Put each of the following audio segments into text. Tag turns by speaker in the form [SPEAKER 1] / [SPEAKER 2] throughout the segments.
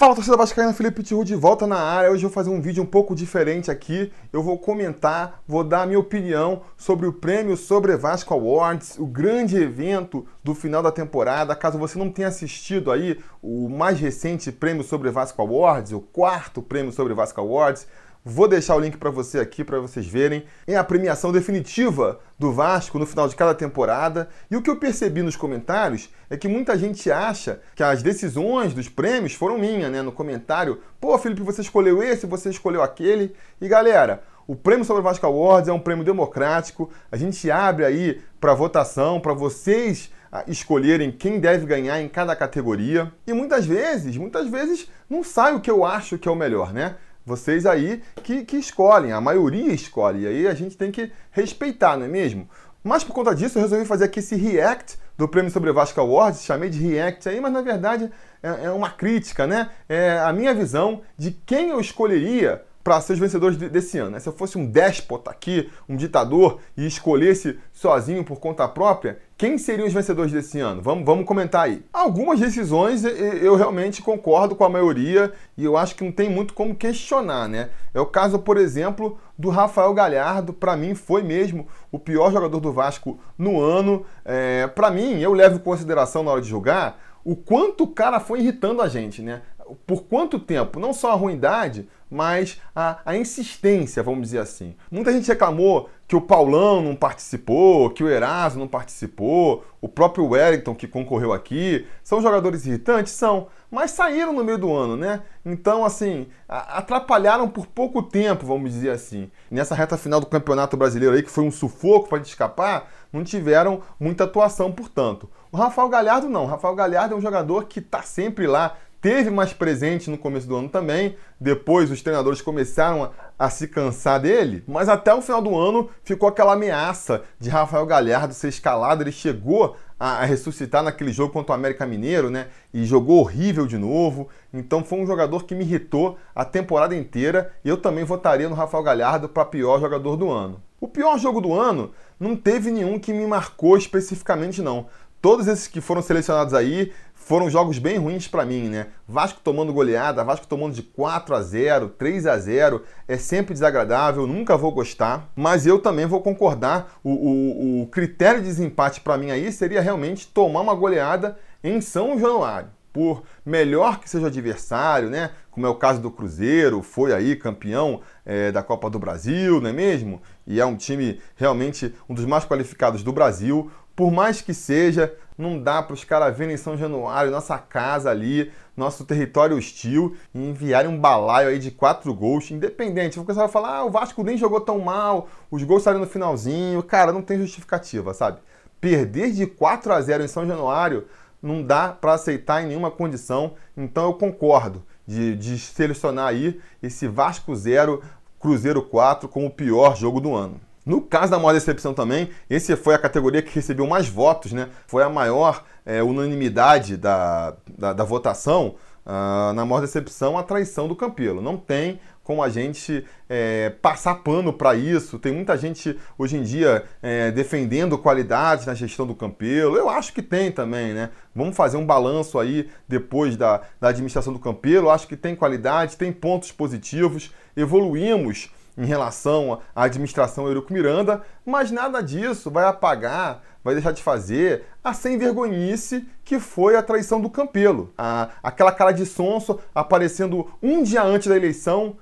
[SPEAKER 1] Fala torcida vascaína, Felipe Tiru de volta na área. Hoje eu vou fazer um vídeo um pouco diferente aqui. Eu vou comentar, vou dar a minha opinião sobre o prêmio Sobre Vasco Awards, o grande evento do final da temporada. Caso você não tenha assistido aí o mais recente prêmio Sobre Vasco Awards, o quarto prêmio Sobre Vasco Awards, Vou deixar o link para você aqui para vocês verem. É a premiação definitiva do Vasco no final de cada temporada. E o que eu percebi nos comentários é que muita gente acha que as decisões dos prêmios foram minhas, né? No comentário, pô, Felipe, você escolheu esse, você escolheu aquele. E galera, o prêmio sobre o Vasco Awards é um prêmio democrático. A gente abre aí para votação, para vocês ah, escolherem quem deve ganhar em cada categoria. E muitas vezes, muitas vezes não sai o que eu acho que é o melhor, né? Vocês aí que, que escolhem, a maioria escolhe, e aí a gente tem que respeitar, não é mesmo? Mas por conta disso eu resolvi fazer aqui esse react do Prêmio Sobre Vasco Awards, chamei de react aí, mas na verdade é, é uma crítica, né? É a minha visão de quem eu escolheria para ser os vencedores desse ano. Né? Se eu fosse um déspota aqui, um ditador, e escolhesse sozinho por conta própria, quem seriam os vencedores desse ano? Vamos, vamos comentar aí. Algumas decisões eu realmente concordo com a maioria e eu acho que não tem muito como questionar, né? É o caso, por exemplo, do Rafael Galhardo. Para mim, foi mesmo o pior jogador do Vasco no ano. É, para mim, eu levo em consideração na hora de jogar o quanto o cara foi irritando a gente, né? Por quanto tempo? Não só a ruindade, mas a, a, insistência, vamos dizer assim. Muita gente reclamou que o Paulão não participou, que o Eraso não participou, o próprio Wellington que concorreu aqui. São jogadores irritantes? São, mas saíram no meio do ano, né? Então, assim, atrapalharam por pouco tempo, vamos dizer assim. Nessa reta final do Campeonato Brasileiro aí, que foi um sufoco para escapar, não tiveram muita atuação, portanto. O Rafael Galhardo não. O Rafael Galhardo é um jogador que está sempre lá, teve mais presente no começo do ano também. Depois os treinadores começaram a, a, se cansar dele, mas até o final do ano ficou aquela ameaça de Rafael Galhardo ser escalado. Ele chegou a, a ressuscitar naquele jogo contra o América Mineiro, né? E jogou horrível de novo. Então foi um jogador que me irritou a temporada inteira e eu também votaria no Rafael Galhardo para pior jogador do ano. O pior jogo do ano não teve nenhum que me marcou especificamente não. Todos esses que foram selecionados aí foram jogos bem ruins para mim, né? Vasco tomando goleada, Vasco tomando de 4 a 0, 3 a 0, é sempre desagradável, nunca vou gostar, mas eu também vou concordar. O, o, o critério de desempate para mim aí seria realmente tomar uma goleada em São Januário. Por melhor que seja o adversário, né? Como é o caso do Cruzeiro, foi aí campeão é, da Copa do Brasil, não é mesmo? E é um time realmente um dos mais qualificados do Brasil. Por mais que seja, não dá para os caras verem em São Januário, nossa casa ali, nosso território hostil, e enviarem um balaio aí de quatro gols, independente. O pessoal vai falar, ah, o Vasco nem jogou tão mal, os gols saíram no finalzinho. Cara, não tem justificativa, sabe? Perder de 4 a 0 em São Januário não dá para aceitar em nenhuma condição. Então eu concordo de, de selecionar aí esse Vasco 0, Cruzeiro 4 como o pior jogo do ano. No caso da maior decepção também, esse foi a categoria que recebeu mais votos, né? Foi a maior é, unanimidade da, da, da votação. Uh, na maior decepção, a traição do Campelo. Não tem como a gente é, passar pano para isso. Tem muita gente hoje em dia é, defendendo qualidade na gestão do Campelo. Eu acho que tem também, né? Vamos fazer um balanço aí depois da, da administração do Campelo. Acho que tem qualidade, tem pontos positivos. Evoluímos em relação à administração Eurico Miranda, mas nada disso vai apagar, vai deixar de fazer a sem vergonhice que foi a traição do Campelo. A, aquela cara de sonso aparecendo um dia antes da eleição,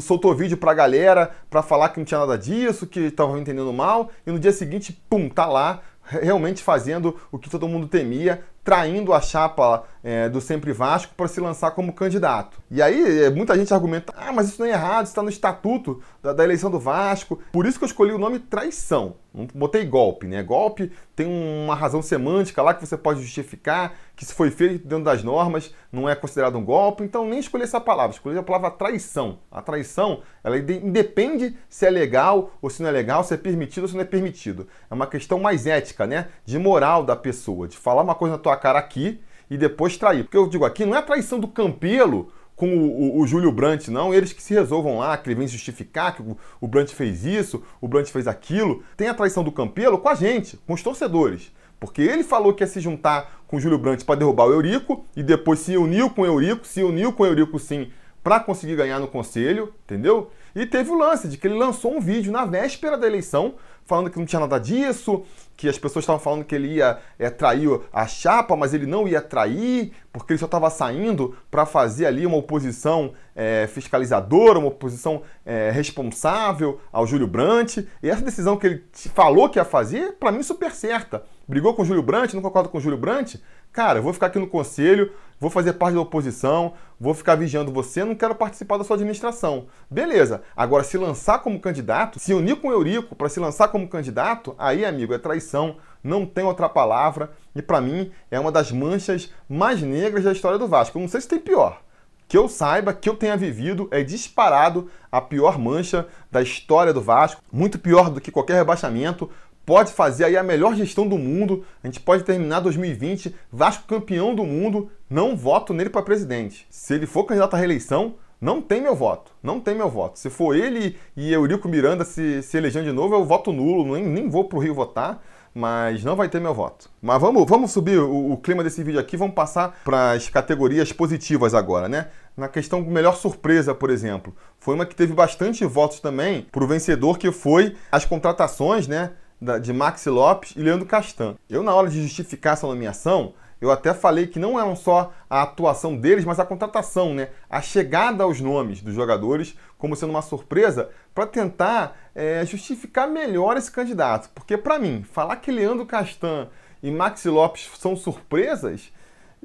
[SPEAKER 1] soltou vídeo pra galera para falar que não tinha nada disso, que estava entendendo mal, e no dia seguinte, pum, tá lá, realmente fazendo o que todo mundo temia, traindo a chapa é, do Sempre Vasco para se lançar como candidato. E aí é, muita gente argumenta, ah, mas isso não é errado, está no estatuto da, da, eleição do Vasco. Por isso que eu escolhi o nome traição. Não botei golpe, né? Golpe tem uma razão semântica lá que você pode justificar, que se foi feito dentro das normas, não é considerado um golpe, então nem escolhi essa palavra, escolhi a palavra traição. A traição, ela independe se é legal ou se não é legal, se é permitido ou se não é permitido. É uma questão mais ética, né? De moral da pessoa, de falar uma coisa na tua cara aqui e depois trair. Porque eu digo aqui, não é a traição do Campelo com o, o, o Júlio Brandt, não. Eles que se resolvam lá, que ele vem justificar que o, o Brandt fez isso, o Brandt fez aquilo. Tem a traição do Campelo com a gente, com os torcedores. Porque ele falou que ia se juntar com o Júlio Brandt para derrubar o Eurico e depois se uniu com o Eurico, se uniu com o Eurico sim para conseguir ganhar no conselho, entendeu? E teve o lance de que ele lançou um vídeo na véspera da eleição falando que não tinha nada disso, que as pessoas estavam falando que ele ia é, trair a chapa, mas ele não ia trair, porque ele só estava saindo para fazer ali uma oposição é, fiscalizadora, uma oposição é, responsável ao Júlio Brandt. E essa decisão que ele falou que ia fazer, para mim, super certa. Brigou com o Júlio Brandt, não concorda com o Júlio Brandt? Cara, eu vou ficar aqui no conselho, vou fazer parte da oposição, vou ficar vigiando você, não quero participar da sua administração. Beleza. Agora, se lançar como candidato, se unir com o Eurico para se lançar como candidato, aí, amigo, é traição, não tem outra palavra. E para mim, é uma das manchas mais negras da história do Vasco. Eu não sei se tem pior. Que eu saiba, que eu tenha vivido, é disparado a pior mancha da história do Vasco. Muito pior do que qualquer rebaixamento pode fazer aí a melhor gestão do mundo. A gente pode terminar 2020 Vasco campeão do mundo. Não voto nele para presidente. Se ele for candidato à reeleição, não tem meu voto. Não tem meu voto. Se for ele e Eurico Miranda se, se elegendo de novo, eu voto nulo. Nem, nem vou o Rio votar. Mas não vai ter meu voto. Mas vamos, vamos subir o, o clima desse vídeo aqui. Vamos passar para as categorias positivas agora, né? Na questão melhor surpresa, por exemplo, foi uma que teve bastante votos também para o vencedor, que foi as contratações, né? De Maxi Lopes e Leandro Castan. Eu, na hora de justificar essa nomeação, eu até falei que não eram só a atuação deles, mas a contratação, né? A chegada aos nomes dos jogadores como sendo uma surpresa para tentar é, justificar melhor esse candidato. Porque, para mim, falar que Leandro Castan e Maxi Lopes são surpresas,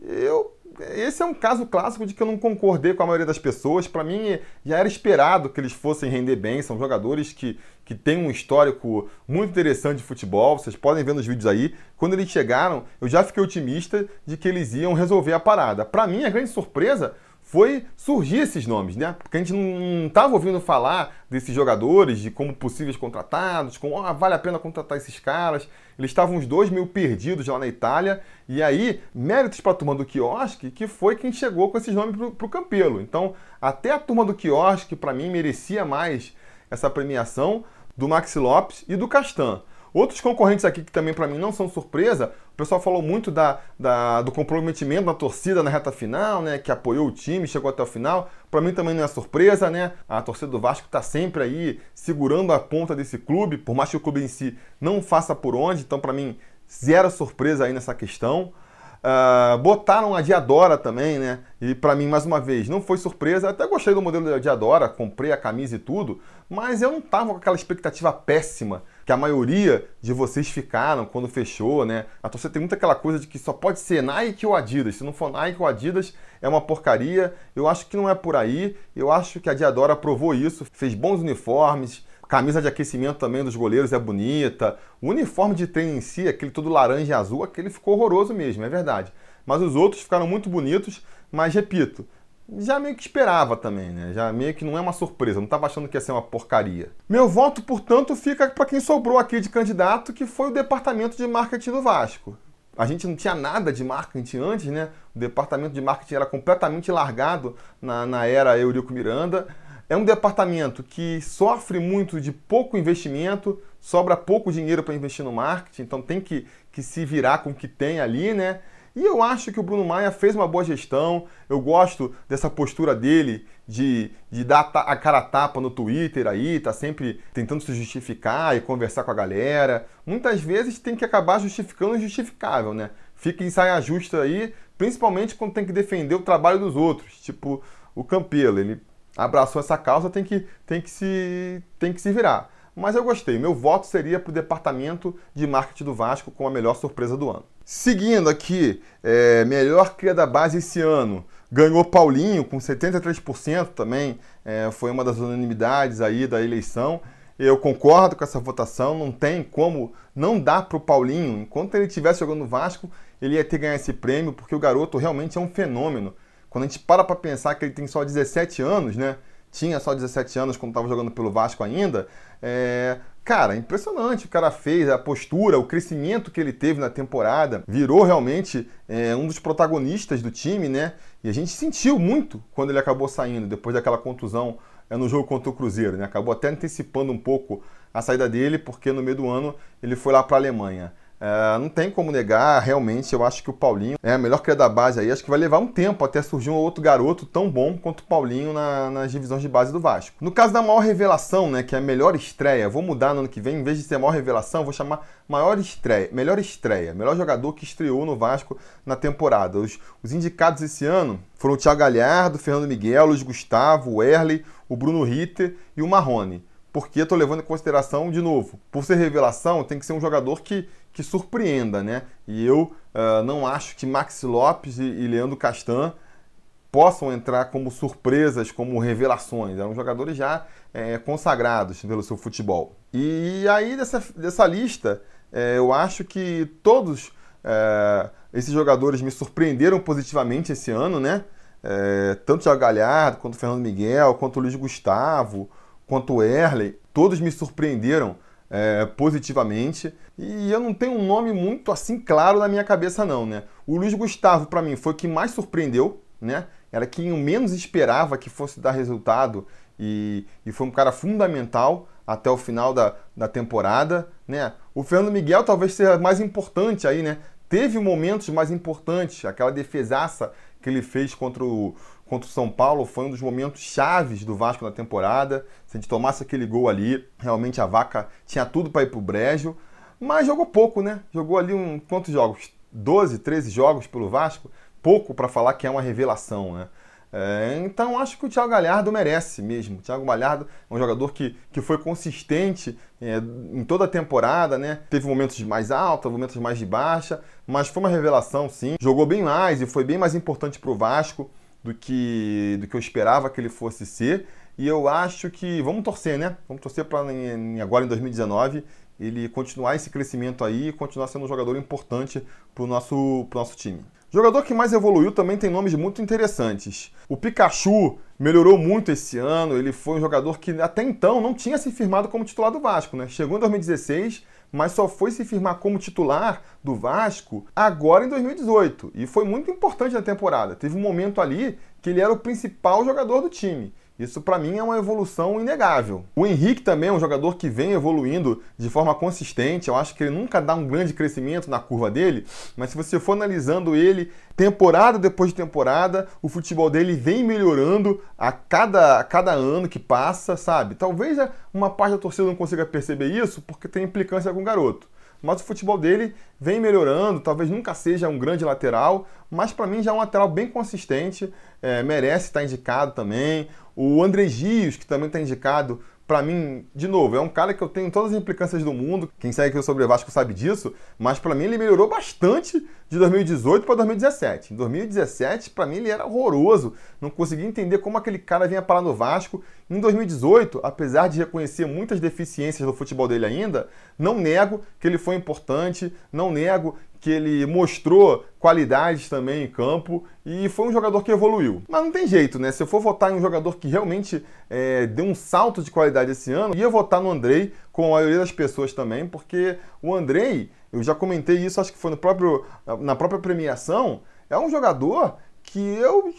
[SPEAKER 1] eu esse é um caso clássico de que eu não concordei com a maioria das pessoas. Para mim, já era esperado que eles fossem render bem. São jogadores que, que têm um histórico muito interessante de futebol. Vocês podem ver nos vídeos aí. Quando eles chegaram, eu já fiquei otimista de que eles iam resolver a parada. Para mim, a grande surpresa foi surgir esses nomes, né? Porque a gente não estava ouvindo falar desses jogadores, de como possíveis contratados, como oh, vale a pena contratar esses caras. Eles estavam uns dois mil perdidos lá na Itália. E aí, méritos para a turma do quiosque, que foi quem chegou com esses nomes para o Campelo. Então, até a turma do quiosque, para mim, merecia mais essa premiação do Maxi Lopes e do Castan. Outros concorrentes aqui que também para mim não são surpresa, o pessoal falou muito da, da, do comprometimento da torcida na reta final, né? Que apoiou o time, chegou até o final. Para mim também não é surpresa, né? A torcida do Vasco está sempre aí segurando a ponta desse clube, por mais que o clube em si não faça por onde. Então, para mim, zero surpresa aí nessa questão. Uh, botaram a Diadora também, né? E para mim, mais uma vez, não foi surpresa. Até gostei do modelo da Diadora, comprei a camisa e tudo, mas eu não tava com aquela expectativa péssima que a maioria de vocês ficaram quando fechou, né? A torcida tem muita aquela coisa de que só pode ser Nike ou Adidas. Se não for Nike ou Adidas, é uma porcaria. Eu acho que não é por aí. Eu acho que a Diadora provou isso, fez bons uniformes, camisa de aquecimento também dos goleiros é bonita. O uniforme de treino em si, aquele todo laranja e azul, aquele ficou horroroso mesmo, é verdade. Mas os outros ficaram muito bonitos, mas repito, já meio que esperava também, né? Já meio que não é uma surpresa, não estava achando que ia ser uma porcaria. Meu voto, portanto, fica para quem sobrou aqui de candidato, que foi o departamento de marketing do Vasco. A gente não tinha nada de marketing antes, né? O departamento de marketing era completamente largado na, na era Eurico Miranda. É um departamento que sofre muito de pouco investimento, sobra pouco dinheiro para investir no marketing, então tem que, que se virar com o que tem ali, né? E eu acho que o Bruno Maia fez uma boa gestão. Eu gosto dessa postura dele de, de dar a cara a tapa no Twitter aí, tá sempre tentando se justificar e conversar com a galera. Muitas vezes tem que acabar justificando o injustificável, né? Fica em saia justa aí, principalmente quando tem que defender o trabalho dos outros. Tipo, o Campelo, ele abraçou essa causa, tem que, tem que, se, tem que se virar. Mas eu gostei. Meu voto seria para o departamento de marketing do Vasco com a melhor surpresa do ano. Seguindo aqui, é, melhor cria da base esse ano. Ganhou Paulinho com 73% também. É, foi uma das unanimidades aí da eleição. Eu concordo com essa votação, não tem como não dar para o Paulinho. Enquanto ele estivesse jogando no Vasco, ele ia ter ganhar esse prêmio, porque o garoto realmente é um fenômeno. Quando a gente para para pensar que ele tem só 17 anos, né? Tinha só 17 anos quando estava jogando pelo Vasco ainda. É, cara, impressionante o cara fez, a postura, o crescimento que ele teve na temporada, virou realmente é, um dos protagonistas do time, né? E a gente sentiu muito quando ele acabou saindo, depois daquela contusão é, no jogo contra o Cruzeiro, né? Acabou até antecipando um pouco a saída dele, porque no meio do ano ele foi lá para a Alemanha. É, não tem como negar, realmente, eu acho que o Paulinho é a melhor cria da base aí. Acho que vai levar um tempo até surgir um outro garoto tão bom quanto o Paulinho na, nas divisões de base do Vasco. No caso da maior revelação, né, que é a melhor estreia, vou mudar no ano que vem, em vez de ser maior revelação, vou chamar maior estreia, melhor estreia, melhor jogador que estreou no Vasco na temporada. Os, os indicados esse ano foram o Thiago Galhardo, Fernando Miguel, Luiz Gustavo, o Erley, o Bruno Ritter e o Marrone porque estou levando em consideração, de novo, por ser revelação, tem que ser um jogador que, que surpreenda, né? E eu uh, não acho que Maxi Lopes e, e Leandro Castan possam entrar como surpresas, como revelações. Eram jogadores já é, consagrados pelo seu futebol. E aí, dessa, dessa lista, é, eu acho que todos é, esses jogadores me surpreenderam positivamente esse ano, né? É, tanto o Galhardo, quanto o Fernando Miguel, quanto o Luiz Gustavo, quanto o Erley, todos me surpreenderam é, positivamente. E eu não tenho um nome muito assim claro na minha cabeça, não, né? O Luiz Gustavo, para mim, foi o que mais surpreendeu, né? Era quem eu menos esperava que fosse dar resultado e, e foi um cara fundamental até o final da, da temporada, né? O Fernando Miguel talvez seja mais importante aí, né? Teve momentos mais importantes, aquela defesaça que ele fez contra o, contra o São Paulo foi um dos momentos chaves do Vasco na temporada. Se a gente tomasse aquele gol ali, realmente a vaca tinha tudo para ir pro brejo. Mas jogou pouco, né? Jogou ali um quantos jogos? 12, 13 jogos pelo Vasco. Pouco para falar que é uma revelação, né? É, então acho que o Thiago Galhardo merece mesmo. O Thiago Galhardo é um jogador que, que foi consistente é, em toda a temporada, né? Teve momentos mais altos, momentos mais de baixa, mas foi uma revelação sim. Jogou bem mais e foi bem mais importante para o Vasco do que, do que eu esperava que ele fosse ser. E eu acho que vamos torcer, né? Vamos torcer para agora em 2019 ele continuar esse crescimento aí e continuar sendo um jogador importante para o nosso, pro nosso time. Jogador que mais evoluiu também tem nomes muito interessantes. O Pikachu melhorou muito esse ano, ele foi um jogador que até então não tinha se firmado como titular do Vasco, né? Chegou em 2016, mas só foi se firmar como titular do Vasco agora em 2018. E foi muito importante na temporada. Teve um momento ali que ele era o principal jogador do time. Isso para mim é uma evolução inegável. O Henrique também é um jogador que vem evoluindo de forma consistente. Eu acho que ele nunca dá um grande crescimento na curva dele, mas se você for analisando ele temporada depois de temporada, o futebol dele vem melhorando a cada, a cada ano que passa, sabe? Talvez uma parte da torcida não consiga perceber isso porque tem implicância com o garoto mas o futebol dele vem melhorando, talvez nunca seja um grande lateral, mas para mim já é um lateral bem consistente, é, merece estar indicado também. O André Gios, que também está indicado, para mim, de novo, é um cara que eu tenho todas as implicâncias do mundo. Quem segue aqui sobre o Vasco sabe disso, mas para mim ele melhorou bastante de 2018 para 2017. Em 2017, para mim ele era horroroso. Não conseguia entender como aquele cara vinha parar no Vasco. Em 2018, apesar de reconhecer muitas deficiências do futebol dele ainda, não nego que ele foi importante, não nego que ele mostrou qualidades também em campo e foi um jogador que evoluiu. Mas não tem jeito, né? Se eu for votar em um jogador que realmente é, deu um salto de qualidade esse ano, ia votar no Andrei, com a maioria das pessoas também, porque o Andrei, eu já comentei isso, acho que foi no próprio, na própria premiação, é um jogador que eu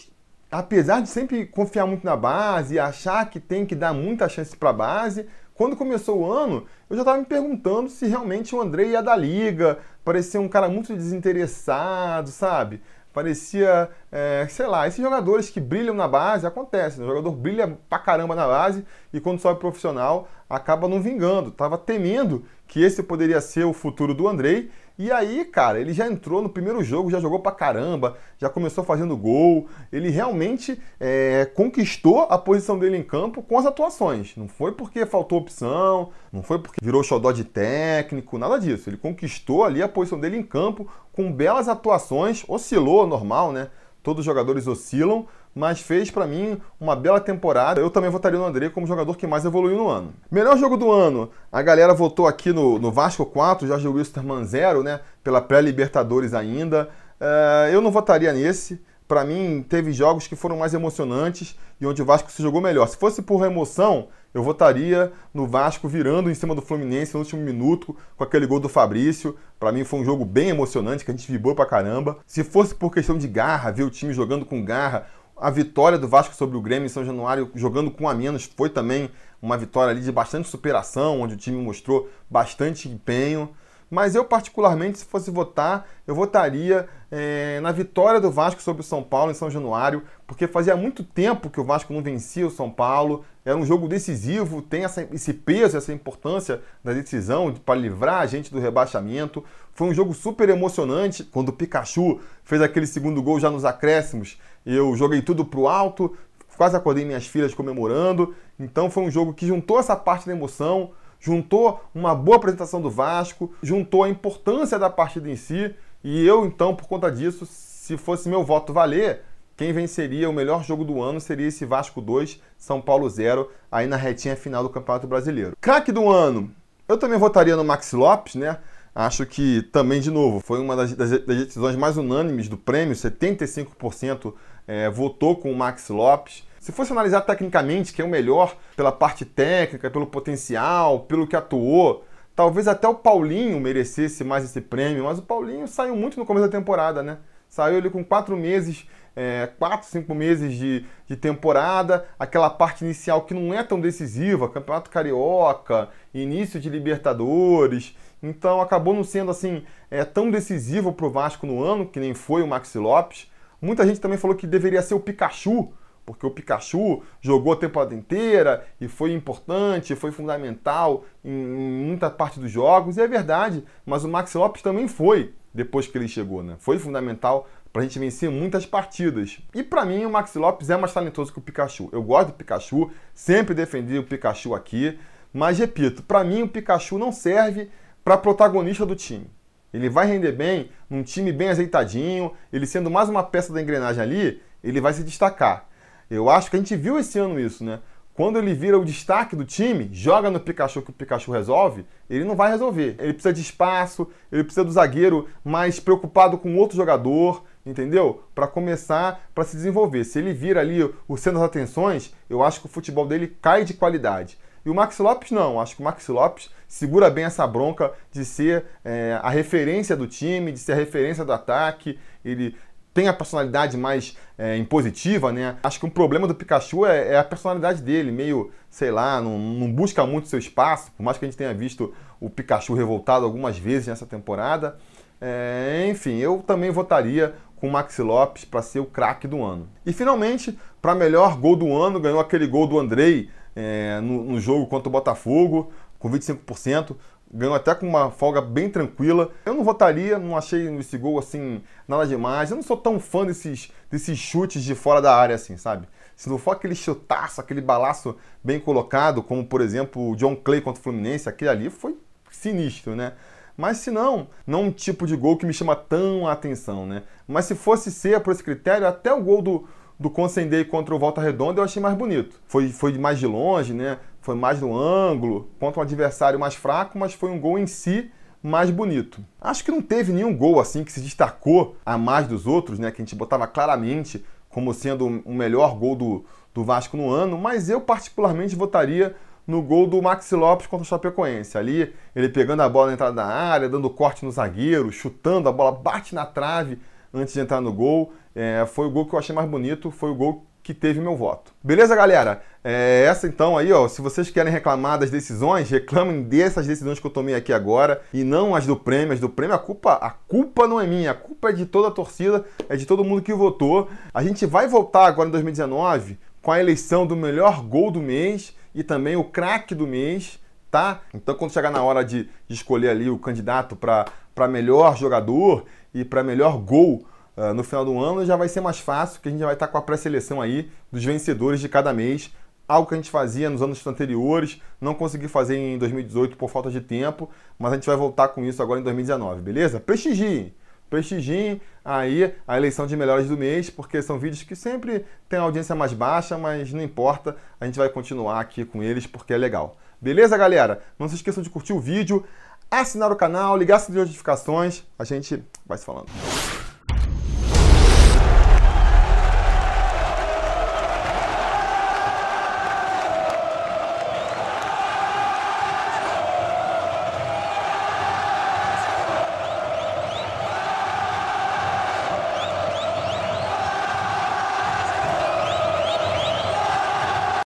[SPEAKER 1] apesar de sempre confiar muito na base e achar que tem que dar muita chance para a base, quando começou o ano, eu já estava me perguntando se realmente o André ia da liga. Parecia um cara muito desinteressado, sabe? Parecia, é, sei lá, esses jogadores que brilham na base, acontece, né? o jogador brilha pra caramba na base e quando sobe profissional acaba não vingando. Tava temendo que esse poderia ser o futuro do Andrei e aí, cara, ele já entrou no primeiro jogo, já jogou pra caramba, já começou fazendo gol. Ele realmente é, conquistou a posição dele em campo com as atuações. Não foi porque faltou opção, não foi porque virou xodó de técnico, nada disso. Ele conquistou ali a posição dele em campo com belas atuações, oscilou normal, né? Todos os jogadores oscilam, mas fez para mim uma bela temporada. Eu também votaria no André como jogador que mais evoluiu no ano. Melhor jogo do ano, a galera votou aqui no, no Vasco 4, Jorge Wilstermann 0, né? Pela pré-Libertadores ainda. Uh, eu não votaria nesse. Para mim, teve jogos que foram mais emocionantes e onde o Vasco se jogou melhor. Se fosse por emoção, eu votaria no Vasco virando em cima do Fluminense no último minuto com aquele gol do Fabrício. Para mim foi um jogo bem emocionante, que a gente vibrou pra caramba. Se fosse por questão de garra, ver o time jogando com garra, a vitória do Vasco sobre o Grêmio em São Januário, jogando com a menos, foi também uma vitória ali de bastante superação, onde o time mostrou bastante empenho. Mas eu particularmente, se fosse votar, eu votaria é, na vitória do Vasco sobre o São Paulo em São Januário, porque fazia muito tempo que o Vasco não vencia o São Paulo, era um jogo decisivo, tem essa, esse peso, essa importância da decisão para livrar a gente do rebaixamento. Foi um jogo super emocionante, quando o Pikachu fez aquele segundo gol já nos acréscimos, eu joguei tudo pro alto, quase acordei minhas filhas comemorando, então foi um jogo que juntou essa parte da emoção, juntou uma boa apresentação do Vasco, juntou a importância da partida em si, e eu então, por conta disso, se fosse meu voto valer, quem venceria o melhor jogo do ano seria esse Vasco 2, São Paulo 0, aí na retinha final do Campeonato Brasileiro. Craque do ano, eu também votaria no Maxi Lopes, né? Acho que também, de novo, foi uma das, das, das decisões mais unânimes do prêmio, 75% é, votou com o Maxi Lopes. Se fosse analisar tecnicamente quem é o melhor pela parte técnica, pelo potencial, pelo que atuou, talvez até o Paulinho merecesse mais esse prêmio, mas o Paulinho saiu muito no começo da temporada, né? Saiu ele com quatro meses, é, quatro, cinco meses de, de temporada, aquela parte inicial que não é tão decisiva, Campeonato Carioca, início de Libertadores, então acabou não sendo assim é, tão decisivo para o Vasco no ano, que nem foi o Maxi Lopes. Muita gente também falou que deveria ser o Pikachu, porque o Pikachu jogou a temporada inteira e foi importante, foi fundamental em, muita parte dos jogos, e é verdade, mas o Max Lopes também foi depois que ele chegou, né? Foi fundamental para a gente vencer muitas partidas. E para mim o Max Lopes é mais talentoso que o Pikachu. Eu gosto do Pikachu, sempre defendi o Pikachu aqui, mas repito, para mim o Pikachu não serve para protagonista do time. Ele vai render bem num time bem azeitadinho, ele sendo mais uma peça da engrenagem ali, ele vai se destacar. Eu acho que a gente viu esse ano isso, né? Quando ele vira o destaque do time, joga no Pikachu que o Pikachu resolve, ele não vai resolver. Ele precisa de espaço, ele precisa do zagueiro mais preocupado com outro jogador, entendeu? Para começar, para se desenvolver. Se ele vira ali o centro das atenções, eu acho que o futebol dele cai de qualidade. E o Max Lopes não. Acho que o Max Lopes segura bem essa bronca de ser é, a referência do time, de ser a referência do ataque. Ele tem a personalidade mais é, impositiva, né? Acho que um problema do Pikachu é, é, a personalidade dele, meio, sei lá, não, não, busca muito seu espaço, por mais que a gente tenha visto o Pikachu revoltado algumas vezes nessa temporada. É, enfim, eu também votaria com o Maxi Lopes para ser o craque do ano. E finalmente, para melhor gol do ano, ganhou aquele gol do Andrei é, no, no jogo contra o Botafogo, com 25% ganhou até com uma folga bem tranquila. Eu não votaria, não achei esse gol assim nada demais. Eu não sou tão fã desses, desses chutes de fora da área assim, sabe? Se não for aquele chutaço, aquele balaço bem colocado, como por exemplo o John Clay contra o Fluminense, aquele ali foi sinistro, né? Mas se não, não um tipo de gol que me chama tão a atenção, né? Mas se fosse ser por esse critério, até o gol do, do Consendei contra o Volta Redonda eu achei mais bonito. Foi, foi mais de longe, né? Foi mais no ângulo, contra um adversário mais fraco, mas foi um gol em si mais bonito. Acho que não teve nenhum gol assim que se destacou a mais dos outros, né? Que a gente botava claramente como sendo o melhor gol do, do Vasco no ano, mas eu particularmente votaria no gol do Maxi Lopes contra o Chapecoense. Ali, ele pegando a bola na entrada da área, dando corte no zagueiro, chutando, a bola bate na trave antes de entrar no gol. É, foi o gol que eu achei mais bonito, foi o gol que teve meu voto. Beleza, galera? É, essa então aí, ó, se vocês querem reclamar das decisões, reclamem dessas decisões que eu tomei aqui agora e não as do prêmio. As do prêmio, a culpa, a culpa não é minha, a culpa é de toda a torcida, é de todo mundo que votou. A gente vai voltar agora em 2019 com a eleição do melhor gol do mês e também o craque do mês, tá? Então quando chegar na hora de, de escolher ali o candidato para melhor jogador e para melhor gol, uh, no final do ano, já vai ser mais fácil, que a gente já vai estar com a pré-seleção aí dos vencedores de cada mês. Algo que a gente fazia nos anos anteriores, não consegui fazer em 2018 por falta de tempo, mas a gente vai voltar com isso agora em 2019, beleza? Prestigiem! prestigiem aí a eleição de melhores do mês, porque são vídeos que sempre têm audiência mais baixa, mas não importa, a gente vai continuar aqui com eles porque é legal. Beleza, galera? Não se esqueçam de curtir o vídeo, assinar o canal, ligar as notificações, a gente vai se falando.